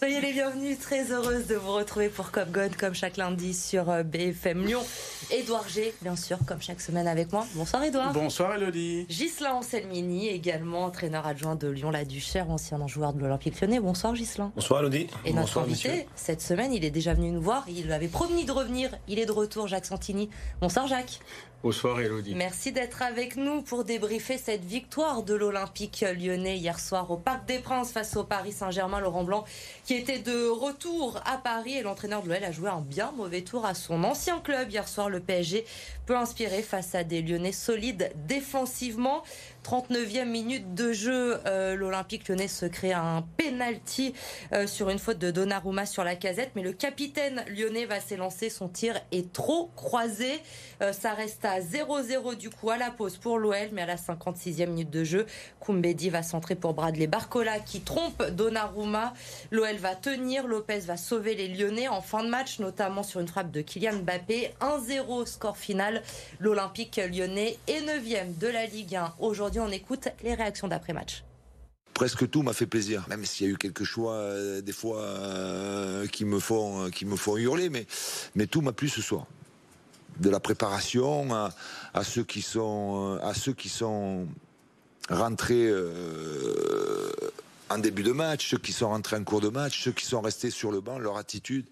Soyez les bienvenus, très heureuse de vous retrouver pour Cop God comme chaque lundi sur euh, BFM Lyon. Édouard G, bien sûr, comme chaque semaine avec moi. Bonsoir Édouard. Bonsoir Elodie. Gislain Anselmini, également entraîneur adjoint de Lyon-la-Duchère, ancien joueur de l'Olympique lyonnais. Bonsoir Gislain. Bonsoir Elodie. Et notre Bonsoir, invité, monsieur. cette semaine, il est déjà venu nous voir. Il avait promis de revenir. Il est de retour, Jacques Santini. Bonsoir Jacques. Bonsoir Elodie. Merci d'être avec nous pour débriefer cette victoire de l'Olympique lyonnais hier soir au Parc des Princes face au Paris Saint-Germain. Laurent Blanc qui était de retour à Paris et l'entraîneur de l'OL a joué un bien mauvais tour à son ancien club hier soir. Le PSG peut inspirer face à des Lyonnais solides défensivement. 39e minute de jeu, euh, l'Olympique lyonnais se crée un penalty euh, sur une faute de Donnarumma sur la casette, mais le capitaine lyonnais va s'élancer, son tir est trop croisé, Euh, ça reste à 0-0 du coup à la pause pour l'OL, mais à la 56e minute de jeu, Koumbedi va centrer pour Bradley Barcola qui trompe Donnarumma, l'OL va tenir, Lopez va sauver les lyonnais en fin de match, notamment sur une frappe de Kylian Mbappé, 1-0 score final, l'Olympique lyonnais est 9e de la Ligue 1 aujourd'hui on écoute les réactions d'après-match. presque tout m'a fait plaisir, même s'il y a eu quelques choix euh, des fois euh, qui me font qui me font hurler, mais mais tout m'a plu ce soir. De la préparation à, à ceux qui sont euh, à ceux qui sont rentrés euh, en début de match, ceux qui sont rentrés en cours de match, ceux qui sont restés sur le banc, leur attitude,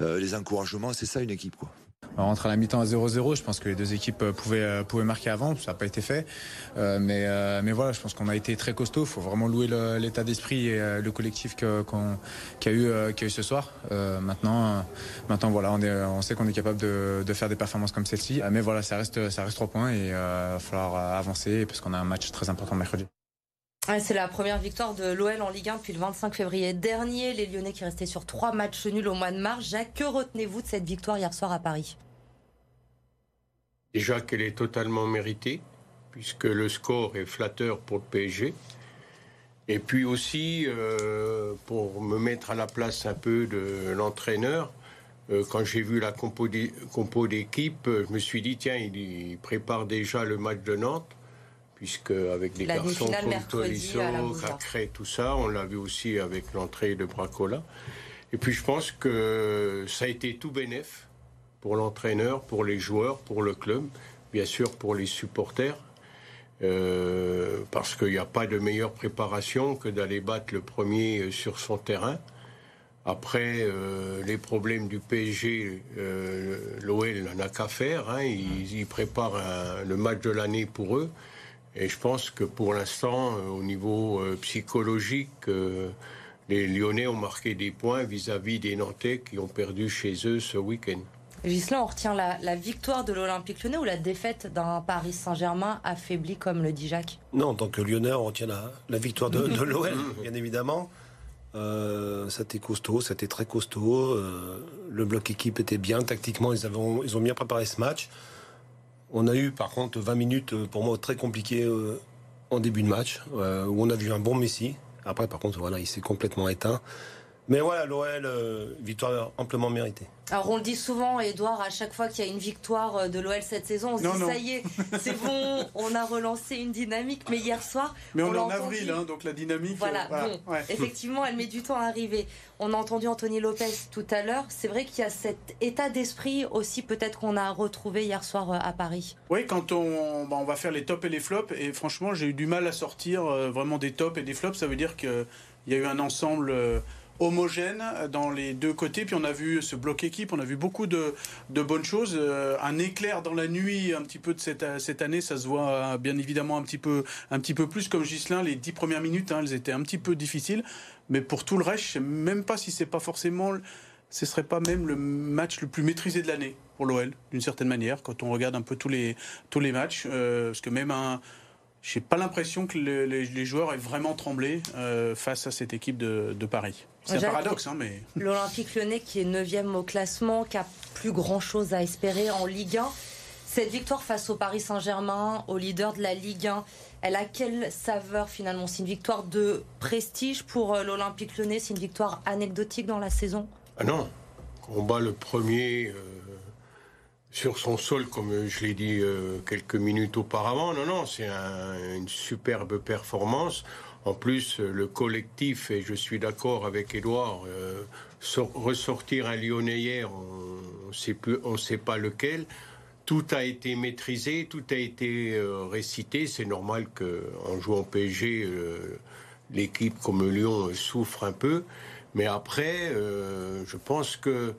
euh, les encouragements, c'est ça une équipe quoi. On rentre à la mi-temps à 0-0. Je pense que les deux équipes euh, pouvaient, euh, pouvaient marquer avant. Ça n'a pas été fait. Euh, mais, mais voilà, je pense qu'on a été très costaud. Il faut vraiment louer l'état d'esprit et le collectif qu'il y, a eu, ce soir. Maintenant, maintenant voilà, on, sait qu'on est capable de, de faire des performances comme celle-ci. Mais voilà, ça reste, ça reste trois points et il va falloir avancer parce qu'on a un match très important mercredi. Ouais, C'est la première victoire de l'OL en Ligue 1 depuis le 25 février dernier. Les Lyonnais qui restaient sur trois matchs nuls au mois de mars. Jacques, que retenez-vous de cette victoire hier soir à Paris? Déjà qu'elle est totalement méritée, puisque le score est flatteur pour le PSG. Et puis aussi, euh, pour me mettre à la place un peu de l'entraîneur, euh, quand j'ai vu la compo d'é- compo d'équipe, je me suis dit, tiens, il prépare déjà le match de Nantes, puisque avec les La garçons comme Tolisso. Cacré, tout ça, on l'a vu aussi avec l'entrée de Bracola. Et puis je pense que ça a été tout bénef pour l'entraîneur, pour les joueurs, pour le club, bien sûr pour les supporters, euh, parce qu'il n'y a pas de meilleure préparation que d'aller battre le premier euh, sur son terrain. Après, euh, les problèmes du PSG, euh, l'OL n'en a qu'à faire. hein. Ils, ils préparent un- le match de l'année pour eux. Et je pense que pour l'instant, euh, au niveau euh, psychologique, euh, les Lyonnais ont marqué des points vis-à-vis des Nantais qui ont perdu chez eux ce week-end. Gislain, on retient la, la victoire de l'Olympique lyonnais ou la défaite d'un Paris Saint-Germain affaibli, comme le dit Jacques? Non, en tant que Lyonnais, on retient la, la victoire de, de l'OL, bien évidemment. Euh, c'était costaud, c'était très costaud. Euh, le bloc équipe était bien. Tactiquement, ils, avaient, ils ont bien préparé ce match. On a eu, par contre, 20 minutes, euh, pour moi, très compliquées euh, en début de match, euh, où on a vu un bon Messi. Après, par contre, voilà, il s'est complètement éteint. Mais voilà, l'OL, euh, victoire amplement méritée. Alors on le dit souvent, Edouard, à chaque fois qu'il y a une victoire euh, de l'OL cette saison, on se Non, dit non. ça y est, c'est bon, on a relancé une dynamique. Mais hier soir, Mais on, est en entendu. avril, hein, donc la dynamique. Voilà, euh, bon, ouais. effectivement, elle met du temps à arriver. On a entendu Anthony Lopez tout à l'heure. C'est vrai qu'il y a cet état d'esprit aussi, peut-être qu'on a retrouvé hier soir à Paris. Oui, quand on, bah, on va faire les tops et les flops, et franchement, j'ai eu du mal à sortir euh, vraiment des tops et des flops. Ça veut dire qu'il y a eu un ensemble euh, homogène dans les deux côtés. Puis on a vu ce bloc équipe, on a vu beaucoup de, de bonnes choses. Euh, un éclair dans la nuit, un petit peu de cette, cette année, ça se voit euh, bien évidemment un petit peu, un petit peu plus. Comme Gislain, les dix premières minutes, hein, elles étaient un petit peu difficiles. Mais pour tout le reste, je sais même pas si c'est pas forcément ce serait pas même le match le plus maîtrisé de l'année pour l'OL, d'une certaine manière, quand on regarde un peu tous les, tous les matchs. euh, parce que même un. J'ai pas l'impression que le- les, les joueurs aient vraiment tremblé euh, face à cette équipe de, de Paris. C'est un paradoxe, hein, mais. L'Olympique lyonnais qui est 9e au classement, qui a plus grand-chose à espérer en Ligue 1. Cette victoire face au Paris Saint-Germain, au leader de la Ligue 1, elle a quelle saveur finalement? C'est une victoire de prestige pour euh, l'Olympique lyonnais? C'est une victoire anecdotique dans la saison? Ah non, on bat le premier euh, sur son sol, comme je l'ai dit euh, quelques minutes auparavant. Non, non, c'est un- une superbe performance. En plus, le collectif, et je suis d'accord avec Edouard, euh, ressortir un Lyonnais hier, on ne sait pas lequel, tout a été maîtrisé, tout a été euh, récité. C'est normal qu'en jouant PSG, l'équipe comme Lyon souffre un peu. Mais après, je pense que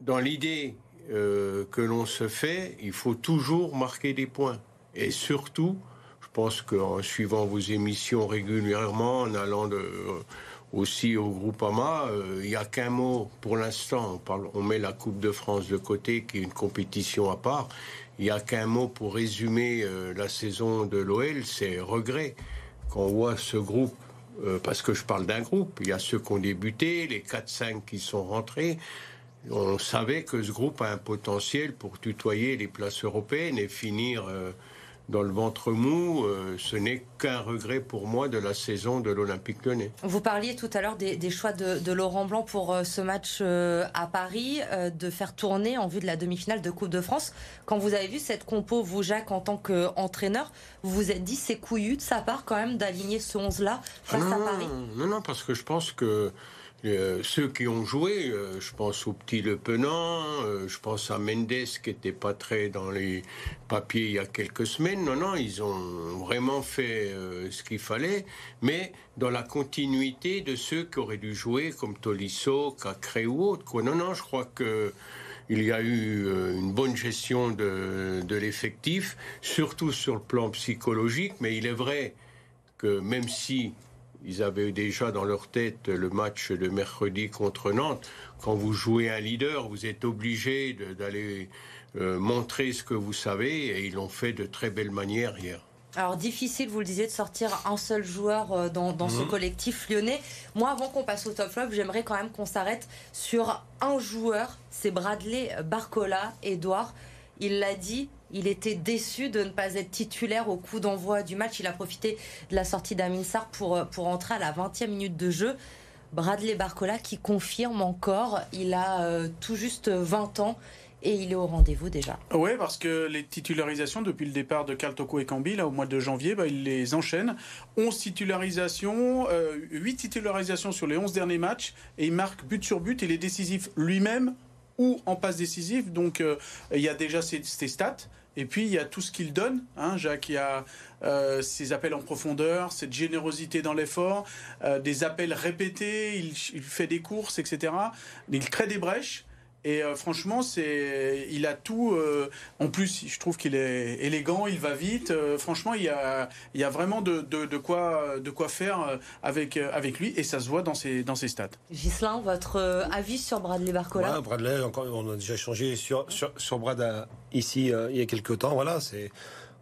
dans l'idée que l'on se fait, il faut toujours marquer des points. Et surtout, je pense qu'en suivant vos émissions régulièrement, en allant de aussi au Groupama, euh, il n'y a qu'un mot pour l'instant. On, on, met la Coupe de France de côté, qui est une compétition à part. Il n'y a qu'un mot pour résumer euh, la saison de l'OL, c'est regret. Quand on voit ce groupe, euh, parce que je parle d'un groupe, il y a ceux qui ont débuté, les 4-5 qui sont rentrés. On savait que ce groupe a un potentiel pour tutoyer les places européennes et finir dans le ventre mou, euh, ce n'est qu'un regret pour moi de la saison de l'Olympique lyonnais. Vous parliez tout à l'heure des, choix de, Laurent Blanc pour euh, ce match euh, à Paris, de faire tourner en vue de la demi-finale de Coupe de France. Quand vous avez vu cette compo, vous Jacques, en tant qu'entraîneur, vous vous êtes dit c'est couillu de sa part quand même d'aligner ce 11-là face à Paris? Non, non, parce que je pense que euh, ceux qui ont joué, euh, je pense au petit Le Penant, euh, je pense à Mendes qui n'était pas très dans les papiers il y a quelques semaines. Non, non, ils ont vraiment fait ce qu'il fallait, mais dans la continuité de ceux qui auraient dû jouer, comme Tolisso, Cacré ou autre. Non, non, je crois que il y a eu une bonne gestion de l'effectif, surtout sur le plan psychologique, mais il est vrai que même si ils avaient déjà dans leur tête le match de mercredi contre Nantes. Quand vous jouez un leader, vous êtes obligé d'aller euh, montrer ce que vous savez et ils l'ont fait de très belle manière hier. Alors difficile, vous le disiez, de sortir un seul joueur euh, dans, ce mhm. collectif lyonnais. Moi, avant qu'on passe au top flop, j'aimerais quand même qu'on s'arrête sur un joueur, c'est Bradley Barcola, Edouard. Il l'a dit, il était déçu de ne pas être titulaire au coup d'envoi du match. Il a profité de la sortie d'Amin Sarr pour, euh, pour entrer à la 20e minute de jeu. Bradley Barcola qui confirme encore, il a euh, tout juste 20 ans et il est au rendez-vous déjà. Oui, parce que les titularisations depuis le départ de Carl Toko et Cambi, là, au mois de janvier, bah, il les enchaîne. 11 titularisations, 8 euh, titularisations sur les 11 derniers matchs, et il marque but sur but, il est décisif lui-même ou en passe décisive. Donc il y a déjà ses stats. Et puis il y a tout ce qu'il donne. Hein, Jacques, il y a euh, ses appels en profondeur, cette générosité dans l'effort, euh, des appels répétés, il, fait des courses, etc. Il crée des brèches. Et euh, franchement, c'est, il a tout. Euh, en plus, je trouve qu'il est élégant, il va vite. Euh, franchement, il y a, il y a vraiment de, de, quoi, de quoi faire avec, avec lui, et ça se voit dans ses, dans ses stats. Gislain, votre avis sur Bradley Barcola? Bradley, encore, on a déjà changé sur, sur, sur Brad ici il y a quelques temps. Voilà, c'est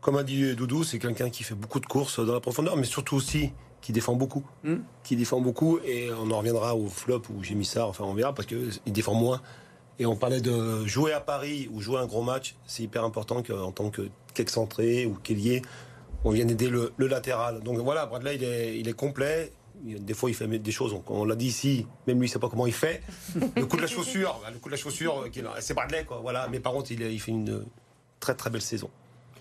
comme a dit Doudou, c'est quelqu'un qui fait beaucoup de courses dans la profondeur, mais surtout aussi qui défend beaucoup, hmm. qui défend beaucoup, et on en reviendra au flop où j'ai mis ça. Enfin, on verra parce que il défend moins. Et on parlait de jouer à Paris ou jouer un gros match. C'est hyper important qu'en tant qu'excentré ou qu'ailier, on vienne aider le, latéral. Donc voilà, Bradley, il est, il est complet. Des fois, il fait des choses. On l'a dit ici, même lui, il sait pas comment il fait. Le coup de la chaussure, le coup de la chaussure, c'est Bradley, quoi. Voilà. Mais par contre, il, il fait une très très belle saison.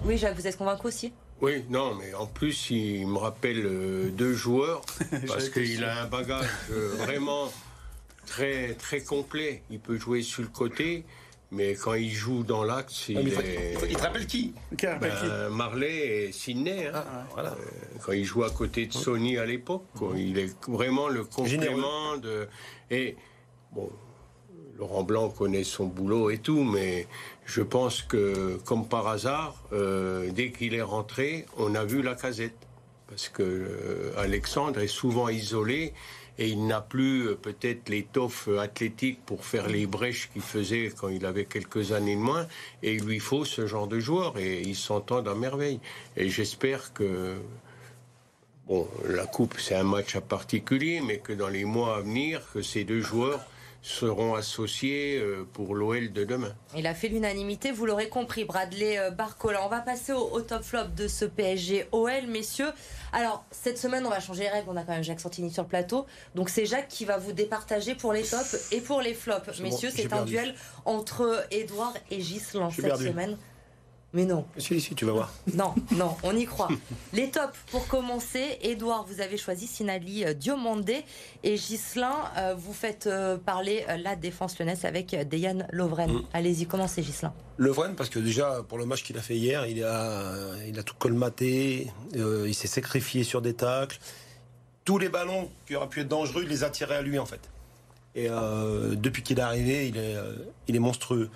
Oui, Jacques, vous êtes convaincu aussi? Oui, non, mais en plus, il me rappelle euh, deux joueurs, parce qu'il a un bagage euh, vraiment très, très complet. Il peut jouer sur le côté, mais quand il joue dans l'axe, il, il, te rappelle qui, ben, Marley et Sidney. Hein. Ah, voilà. Euh, quand il joue à côté de Sony à l'époque, il est vraiment le complément de. Et bon, Laurent Blanc connaît son boulot et tout, mais je pense que, comme par hasard, euh, dès qu'il est rentré, on a vu la casette. Parce que euh, Alexandre est souvent isolé et il n'a plus euh, peut-être l'étoffe euh, athlétique pour faire les brèches qu'il faisait quand il avait quelques années de moins. Et il lui faut ce genre de joueur et ils s'entendent à merveille. Et j'espère que bon, la coupe c'est un match à particulier, mais que dans les mois à venir, que ces deux joueurs seront associés euh, pour l'OL de demain. Il a fait l'unanimité, vous l'aurez compris, Bradley euh, Barcola. On va passer au, top flop de ce PSG OL, messieurs. Alors, cette semaine, on va changer les règles. On a quand même Jacques Santini sur le plateau. Donc, c'est Jacques qui va vous départager pour les tops et pour les flops. Messieurs, c'est un duel entre Edouard et Gislain cette semaine. Mais non. Si, si, tu vas voir. Non, non, on y croit. Les tops pour commencer. Edouard, vous avez choisi Sinali euh, Diomandé et Gislin, euh, vous faites euh, parler la défense lyonnaise avec Dejan Lovren. Mm. Allez-y, commencez Gislin. Lovren, parce que déjà, pour le match qu'il a fait hier, il a, il a tout colmaté, il s'est sacrifié sur des tacles. Tous les ballons qui auraient pu être dangereux, il les a tirés à lui en fait. Et depuis qu'il est arrivé, il est, il est monstrueux.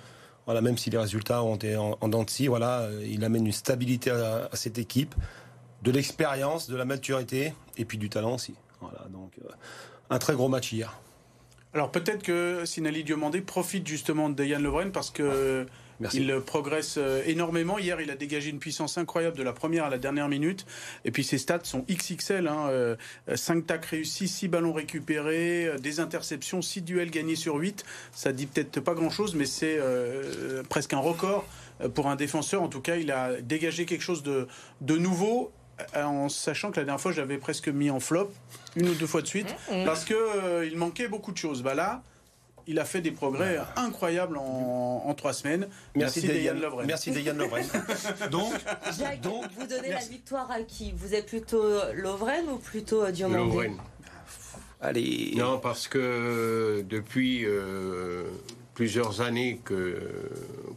Même si les résultats ont été en, scie, voilà, euh, il amène une stabilité à, cette équipe, de l'expérience, de la maturité et puis du talent aussi. Voilà, donc euh, un très gros match hier. Alors peut-être que Sinali Diomandé profite justement de Yann Levren parce que il progresse euh, énormément. Hier, il a dégagé une puissance incroyable de la première à la dernière minute. Et puis ses stats sont XXL. Hein. 5 euh, tacs réussis, 6 ballons récupérés, euh, des interceptions, 6 duels gagnés sur 8. Ça dit peut-être pas grand-chose, mais c'est presque un record pour un défenseur. En tout cas, il a dégagé quelque chose de, de nouveau en sachant que la dernière fois j'avais presque mis en flop une ou deux fois de suite mmh. parce que il manquait beaucoup de choses. Bah là, il a fait des progrès incroyables en, trois semaines. Merci, Merci Lovren. Merci Lovren. donc, donc, vous donnez la victoire à qui? Vous êtes plutôt Lovren ou plutôt Diomandé? Lovren. Allez. Non, parce que depuis euh, plusieurs années que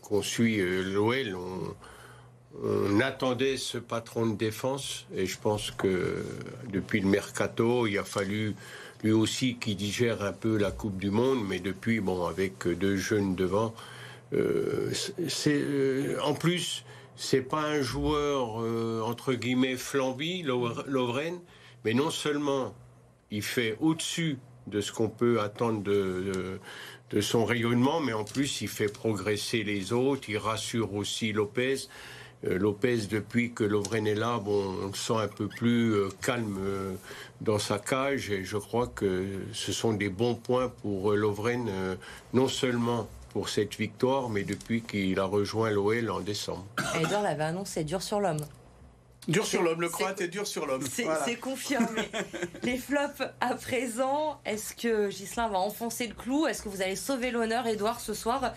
qu'on suit euh, l'OL, on, on, attendait ce patron de défense et je pense que depuis le mercato, il a fallu lui aussi qui digère un peu la Coupe du Monde, mais depuis, bon, avec deux jeunes devant, euh, c'est euh, en plus, c'est pas un joueur euh, entre guillemets flambi, Lovren, mais non seulement il fait au-dessus de ce qu'on peut attendre de, de, son rayonnement, mais en plus il fait progresser les autres, il rassure aussi Lopez. Lopez, depuis que Lovren est là, bon, on le sent un peu plus calme dans sa cage et je crois que ce sont des bons points pour euh, Lovren, euh, non seulement pour cette victoire, mais depuis qu'il a rejoint l'OL en décembre. Edouard l'avait annoncé, dur sur l'homme. Dur sur l'homme, le croate est dur sur l'homme. C'est confirmé. Les flops à présent, est-ce que Gislain va enfoncer le clou? Est-ce que vous allez sauver l'honneur, Edouard, ce soir?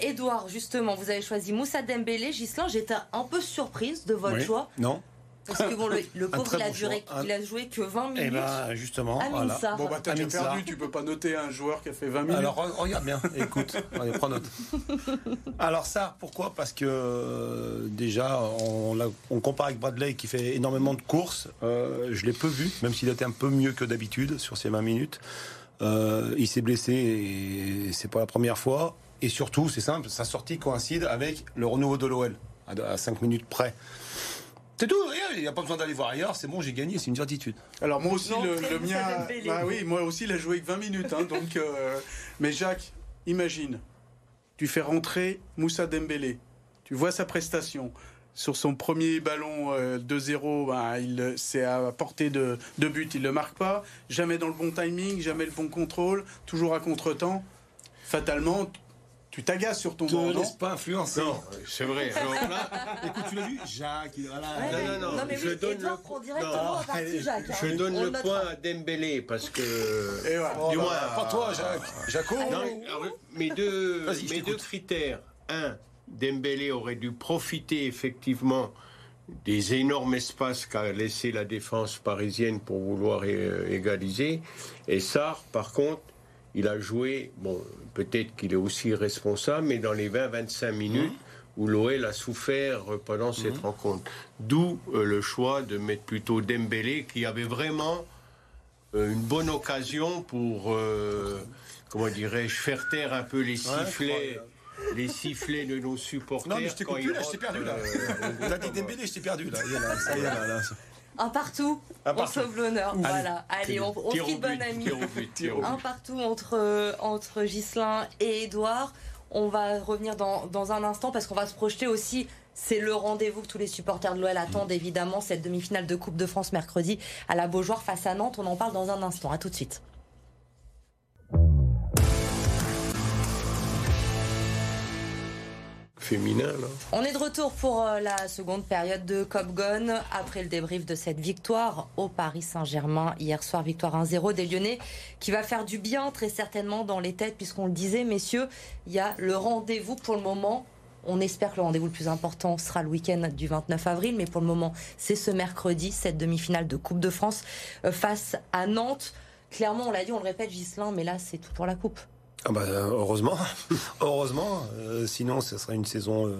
Edouard, euh, justement, vous avez choisi Moussa Dembélé. Gislain, j'étais un peu surprise de votre choix. Non. Parce que bon, le, pauvre, il a, duré, il a joué que 20 minutes. Et ben, justement, voilà. Bon, bah, t'as perdu, tu peux pas noter un joueur qui a fait 20 minutes. Alors, regarde bien, écoute, allez, prends note. Alors, ça, pourquoi? Parce que euh, déjà, on, on, compare avec Bradley qui fait énormément de courses. Euh, je l'ai peu vu, même s'il était un peu mieux que d'habitude sur ces 20 minutes. Euh, il s'est blessé et c'est pas la première fois. Et surtout, c'est simple, sa sortie coïncide avec le renouveau de l'OL à 5 minutes près. C'est tout, il n'y a pas besoin d'aller voir ailleurs, c'est bon, j'ai gagné, c'est une certitude. Alors moi aussi, le, mien, bah oui, moi aussi, il a joué que 20 minutes, hein, donc. Euh, mais Jacques, imagine, tu fais rentrer Moussa Dembélé, tu vois sa prestation. Sur son premier ballon 2-0, bah, il c'est à portée de, de but, il ne le marque pas. Jamais dans le bon timing, jamais le bon contrôle, toujours à contre-temps. Fatalement, tu t'agaces sur ton. Ne laisse pas influencer. Non, c'est vrai. Écoute, tu l'as vu Jacques, non, non, non, mais je donne le... prend directement partie, Jacques. Je hein. donne le point à Dembélé parce que. Et voilà. du moins, pas toi, Jacques. Jaco. Non, mes deux, mes deux critères. Un, Dembélé aurait dû profiter effectivement des énormes espaces qu'a laissé la défense parisienne pour vouloir égaliser. Et ça, par contre, il a joué, bon, peut-être qu'il est aussi responsable, mais dans les 20-25 minutes mmh. où l'OL a souffert pendant cette mmh. rencontre. D'où euh, le choix de mettre plutôt Dembélé, qui avait vraiment euh, une bonne occasion pour, euh, comment dirais-je, faire taire un peu les sifflets. les sifflets de nos supporters. Non, mais je t'ai coupé là, je t'ai perdu là. T'as dit Dembélé, je t'ai perdu là. Ça y est, là. Un partout, on sauve l'honneur. Voilà. Allez, on, on quitte bon ami. Un partout entre, entre Ghislain et Edouard. On va revenir dans, dans un instant parce qu'on va se projeter aussi. C'est le rendez-vous que tous les supporters de l'OL attendent, évidemment, cette demi-finale de Coupe de France mercredi à la Beaujoire face à Nantes. On en parle dans un instant. À tout de suite. On est de retour pour euh, la seconde période de Cop Gone après le débrief de cette victoire au Paris Saint-Germain hier soir, victoire 1-0 des Lyonnais qui va faire du bien très certainement dans les têtes puisqu'on le disait messieurs, il y a le rendez-vous pour le moment On espère que le rendez-vous le plus important sera le week-end du 29 avril, mais pour le moment, c'est ce mercredi, cette demi-finale de Coupe de France euh, face à Nantes. Clairement, on l'a dit, on le répète, Gislain, mais là, c'est tout pour la Coupe. Ah bah, heureusement, heureusement. Euh, sinon, ce serait une saison euh,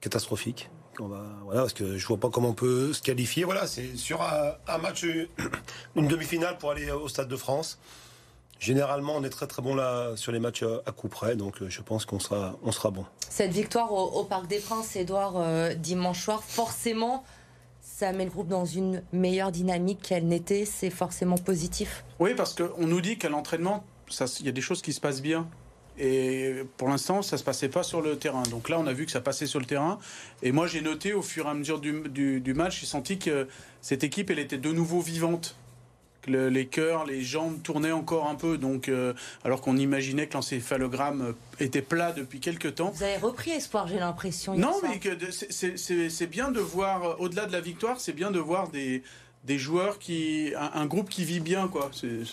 catastrophique. On va, voilà, parce que je vois pas comment on peut se qualifier. Voilà, c'est sur un, un match, une demi-finale pour aller au Stade de France. Généralement, on est très très bon là sur les matchs à coup près, donc je pense qu'on sera, on sera bon. Cette victoire au, au Parc des Princes, Edouard, euh, dimanche soir, forcément, ça met le groupe dans une meilleure dynamique qu'elle n'était. C'est forcément positif. Oui, parce qu'on nous dit qu'à l'entraînement, il y a des choses qui se passent bien. Et pour l'instant, ça se passait pas sur le terrain. Donc là, on a vu que ça passait sur le terrain. Et moi, j'ai noté au fur et à mesure du, du, du match, j'ai senti que cette équipe, elle était de nouveau vivante. Que le- les cœurs, les jambes tournaient encore un peu. Donc, euh, alors qu'on imaginait que l'encéphalogramme était plat depuis quelques temps. Vous avez repris espoir, j'ai l'impression. Non, mais c'est- bien de voir, au-delà de la victoire, c'est bien de voir des, des joueurs qui. Un, groupe qui vit bien, quoi.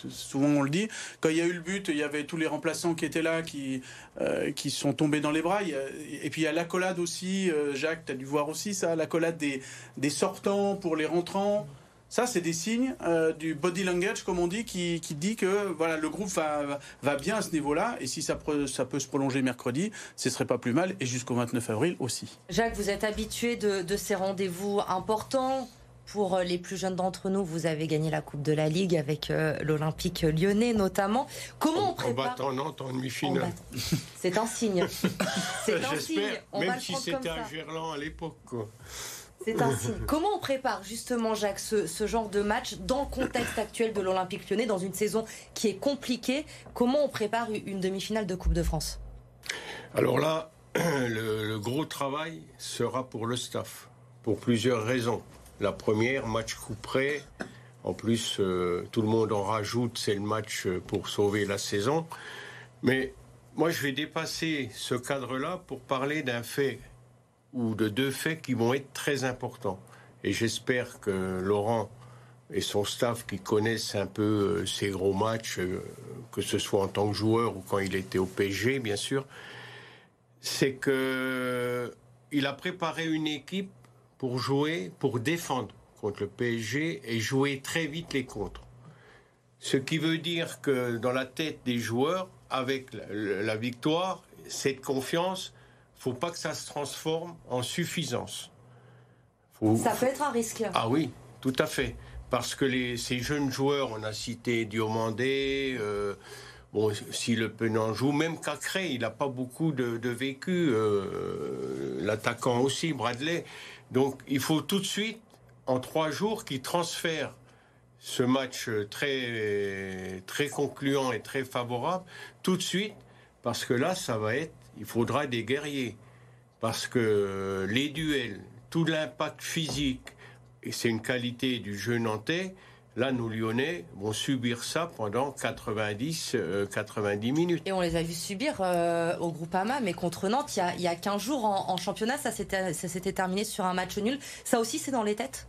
Souvent, on le dit. Quand il y a eu le but, il y avait tous les remplaçants qui étaient là, qui, euh, qui sont tombés dans les bras. Et puis, il y a l'accolade aussi. euh, Jacques, tu as dû voir aussi ça, l'accolade des, des sortants pour les rentrants. Ça, c'est des signes euh, du body language, comme on dit, qui, qui dit que voilà, le groupe va, va- bien à ce niveau-là. Et si ça, ça peut se prolonger mercredi, ce serait pas plus mal. Et jusqu'au 29 avril aussi. Jacques, vous êtes habitué de ces rendez-vous importants. Pour euh, les plus jeunes d'entre nous, vous avez gagné la Coupe de la Ligue avec euh, l'Olympique lyonnais notamment. Comment on En prépare battant Nantes en En demi-finale. C'est un signe. C'est un signe. On même si c'était un Gerland à l'époque. C'est un signe. Comment on prépare justement, Jacques, ce, ce genre de match dans le contexte actuel de l'Olympique lyonnais, dans une saison qui est compliquée? Comment on prépare une demi-finale de Coupe de France? Alors là, le, le gros travail sera pour le staff, pour plusieurs raisons. La première, match coup près. En plus, euh, tout le monde en rajoute, c'est le match euh, pour sauver la saison. Mais moi, je vais dépasser ce cadre-là pour parler d'un fait ou de deux faits qui vont être très importants. Et j'espère que Laurent et son staff qui connaissent un peu euh, ces gros matchs, que ce soit en tant que joueur ou quand il était au PSG, bien sûr, c'est que il a préparé une équipe pour jouer, pour défendre contre le PSG et jouer très vite les contres. Ce qui veut dire que dans la tête des joueurs, avec la, victoire, cette confiance, faut pas que ça se transforme en suffisance. Faut- Ça peut être un risque. ah oui, tout à fait. Parce que les, ces jeunes joueurs, on a cité Diomandé, euh, bon, si Le Penant joue, même Cacré, il n'a pas beaucoup de, de vécu, euh, l'attaquant aussi, Bradley. Donc il faut tout de suite, en trois jours, qu'il transfère ce match très, très concluant et très favorable, tout de suite, parce que là, ça va être, il faudra des guerriers. Parce que les duels, tout l'impact physique, et c'est une qualité du jeu nantais, là, nos Lyonnais vont subir ça pendant 90, euh, 90 minutes. Et on les a vus subir euh, au Groupama, mais contre Nantes, il y a, il y a 15 jours en, en championnat, ça s'était terminé sur un match nul. Ça aussi, c'est dans les têtes?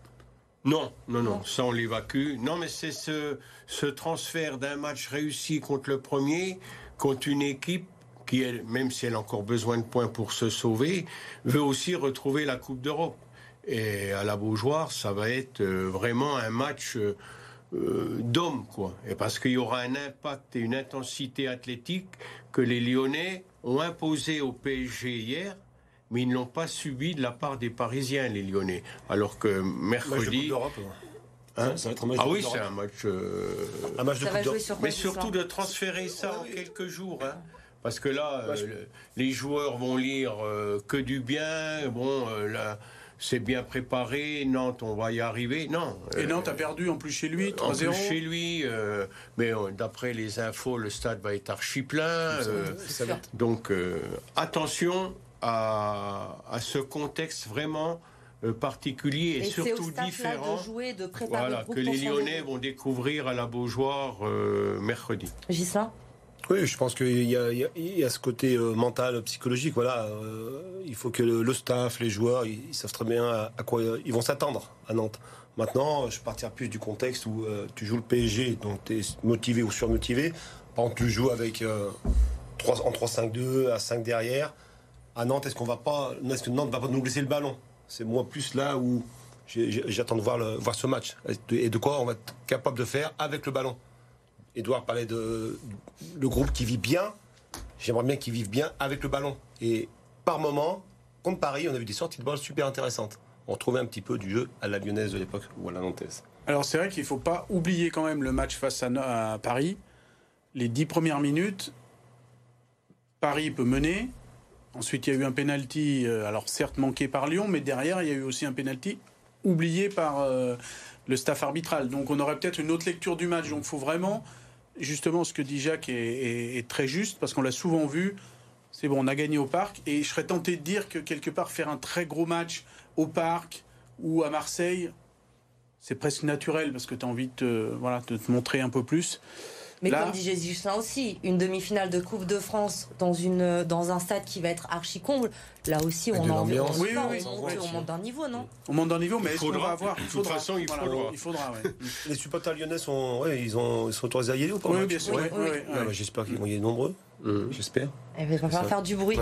Non, non, non, ça on l'évacue. Non, mais c'est ce, ce transfert d'un match réussi contre le premier, contre une équipe qui, elle, même si elle a encore besoin de points pour se sauver, veut aussi retrouver la Coupe d'Europe. Et à la Beaujoire, ça va être euh, vraiment un match euh, d'hommes, quoi. Et parce qu'il y aura un impact et une intensité athlétique que les Lyonnais ont imposé au PSG hier, mais ils ne l'ont pas subi de la part des Parisiens, les Lyonnais. Alors que Match de Coupe mercredi. d'Europe. Hein Ça va être un match ah de oui, c'est un match. euh, Un match de Ça Coupe sur mais surtout de transférer ça en quelques jours. hein. Parce que là, Bah, euh, je- les joueurs vont lire euh, que du bien. Bon, euh, là, c'est bien préparé. Nantes, on va y arriver. Non. Et euh, Nantes a perdu en plus chez lui, en plus 3-0. chez lui, euh, mais euh, d'après les infos, le stade va être archi plein. euh, donc euh, attention à, à ce contexte vraiment particulier et, Et c'est au surtout différent. de jouer, de préparer Voilà, que les Lyonnais vont découvrir à la Beaujoire euh, mercredi. Ghislain? Oui, je pense qu'il y a, ce côté euh, mental, psychologique. Voilà, euh, il faut que le, staff, les joueurs, ils, savent très bien à, quoi ils vont s'attendre à Nantes. Maintenant, je partirai plus du contexte où euh, tu joues le PSG, donc tu es motivé ou surmotivé. Par exemple, tu joues avec en 3-5-2, à 5 derrière. à Nantes, est-ce qu'on va pas, est-ce que Nantes va pas nous laisser le ballon? C'est moi plus là où j'attends de voir ce match et de quoi on va être capable de faire avec le ballon. Edouard parlait de le groupe qui vit bien. J'aimerais bien qu'ils vivent bien avec le ballon. Et par moment, contre Paris, on a vu des sorties de balles super intéressantes. On retrouvait un petit peu du jeu à la lyonnaise de l'époque ou à la nantaise. Alors c'est vrai qu'il ne faut pas oublier quand même le match face à, Paris. Les dix premières minutes, Paris peut mener. Ensuite, il y a eu un penalty, euh, alors certes manqué par Lyon, mais derrière, il y a eu aussi un penalty oublié par euh, le staff arbitral. Donc on aurait peut-être une autre lecture du match. Donc il faut vraiment, justement, ce que dit Jacques est, très juste, parce qu'on l'a souvent vu. C'est bon, on a gagné au parc. Et je serais tenté de dire que quelque part, faire un très gros match au parc ou à Marseille, c'est presque naturel parce que tu as envie de voilà, de te montrer un peu plus. Mais comme dit Jésus là aussi, une demi-finale de Coupe de France dans, une, dans un stade qui va être archi comble, là aussi on a envie on, oui, oui, on, monte d'un niveau, non On monte d'un niveau, mais est-ce qu'on va avoir De toute façon, il faudra. Il faudra Les supporters lyonnais sont, ouais, ils, ont, ils sont autorisés à y aller ou pas Oui, bien sûr. Ah, bah, j'espère qu'ils vont y aller nombreux. Mmh. J'espère. Eh ben, il va faire du bruit.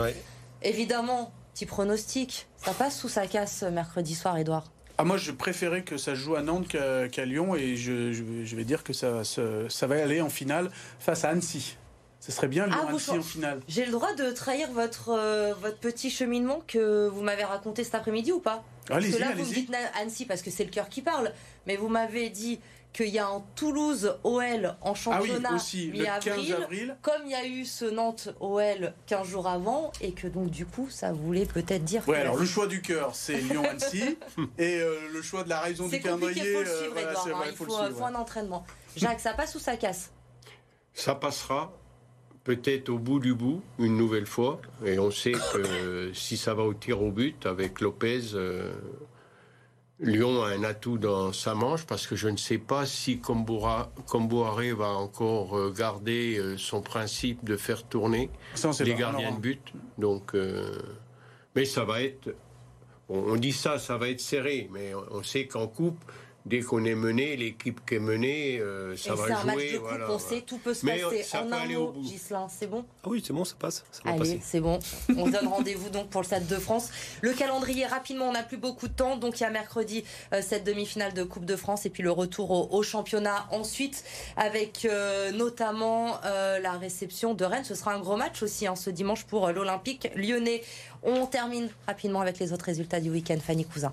Évidemment, petit pronostic. Ça passe ou ça casse mercredi soir, Edouard ah, moi, je préférais que ça joue à Nantes qu'à Lyon et je, je, vais dire que ça, ça, va aller en finale face à Annecy. Ce serait bien Lyon-Annecy ah, en finale. J'ai le droit de trahir votre, euh, votre petit cheminement que vous m'avez raconté cet après-midi ou pas? Parce que là, vous me dites Annecy parce que c'est le cœur qui parle, mais vous m'avez dit qu'il y a un Toulouse OL en championnat ah oui, mi-avril, comme il y a eu ce Nantes OL 15 jours avant, et que donc du coup ça voulait peut-être dire. Ouais, alors le choix du cœur c'est Lyon-Annecy, et euh, le choix de la raison du calendrier. Il faut le suivre, Edouard, hein, il faut, faut un entraînement. Jacques, ça passe ou ça casse? Ça passera. Peut-être au bout du bout, une nouvelle fois. Et on sait que si ça va au tir au but avec Lopez, euh, Lyon a un atout dans sa manche parce que je ne sais pas si Comboiré va encore euh, garder euh, son principe de faire tourner les gardiens de but. Donc, euh, mais ça va être. On dit ça, ça va être serré, mais on sait qu'en coupe, dès qu'on est mené, l'équipe qui est menée, euh, ça va jouer. C'est un match de coupe, on sait, tout peut se passer. Ça en un mot, Gislain, c'est bon? Ah oui, c'est bon, ça passe. Allez, c'est bon. on donne rendez-vous donc pour le Stade de France. Le calendrier, rapidement, on n'a plus beaucoup de temps. Donc il y a mercredi euh, cette demi-finale de Coupe de France et puis le retour au, championnat ensuite avec euh, notamment la réception de Rennes. Ce sera un gros match aussi hein, ce dimanche pour l'Olympique lyonnais. On termine rapidement avec les autres résultats du week-end. Fanny Cousin.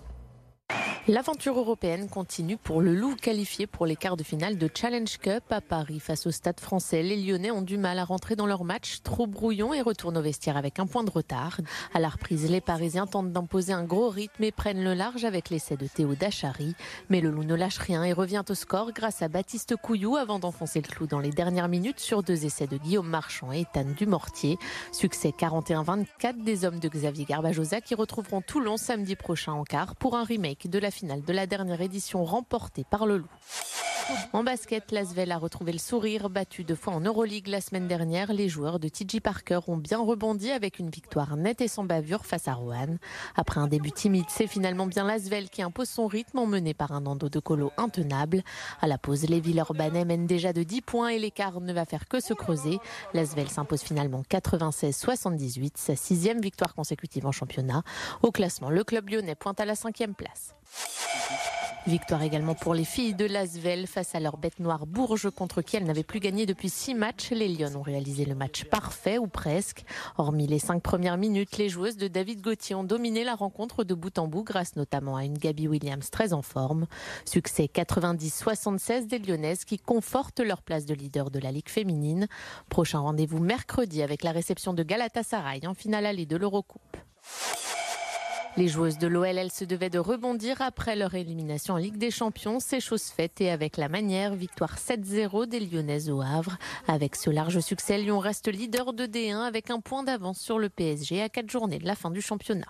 L'aventure européenne continue pour le Loup qualifié pour les quarts de finale de Challenge Cup à Paris face au Stade français. Les Lyonnais ont du mal à rentrer dans leur match, trop brouillon et retournent au vestiaire avec un point de retard. À la reprise, les Parisiens tentent d'imposer un gros rythme et prennent le large avec l'essai de Théo Dachary. Mais le Loup ne lâche rien et revient au score grâce à Baptiste Couillou avant d'enfoncer le clou dans les dernières minutes sur deux essais de Guillaume Marchand et Ethan Dumortier. Succès 41-24 des hommes de Xavier Garbajosa qui retrouveront Toulon samedi prochain en quart pour un remake de la finale de la dernière édition remportée par le Loup. En basket, l'Asvel a retrouvé le sourire. Battu deux fois en Euroleague la semaine dernière, les joueurs de TJ Parker ont bien rebondi avec une victoire nette et sans bavure face à Rouen. Après un début timide, c'est finalement bien l'Asvel qui impose son rythme emmené par un Nando de Colo intenable. À la pause, les Villeurbanais mènent déjà de 10 points et l'écart ne va faire que se creuser. L'Asvel s'impose finalement 96-78, sa sixième victoire consécutive en championnat. Au classement, le club lyonnais pointe à la cinquième place. Victoire également pour les filles de Lasvel face à leur bête noire Bourges contre qui elles n'avaient plus gagné depuis six matchs. Les Lyonnes ont réalisé le match parfait ou presque. Hormis les cinq premières minutes, les joueuses de David Gauthier ont dominé la rencontre de bout en bout grâce notamment à une Gabi Williams très en forme. Succès 90-76 des Lyonnaises qui confortent leur place de leader de la Ligue féminine. Prochain rendez-vous mercredi avec la réception de Galatasaray en finale allée de l'Eurocoupe. Les joueuses de l'OL, elles se devaient de rebondir après leur élimination en Ligue des Champions. C'est chose faite et avec la manière, victoire 7-0 des Lyonnaises au Havre. Avec ce large succès, Lyon reste leader de D1 avec un point d'avance sur le PSG à quatre journées de la fin du championnat.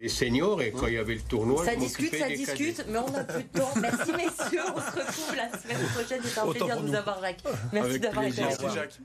Les seniors, et quand il y avait le tournoi, ça discute, ça discute, mais on n'a plus de temps. Merci messieurs, on se retrouve la semaine prochaine. C'est un plaisir de vous avoir, Jacques. Merci d'avoir été avec Jacques.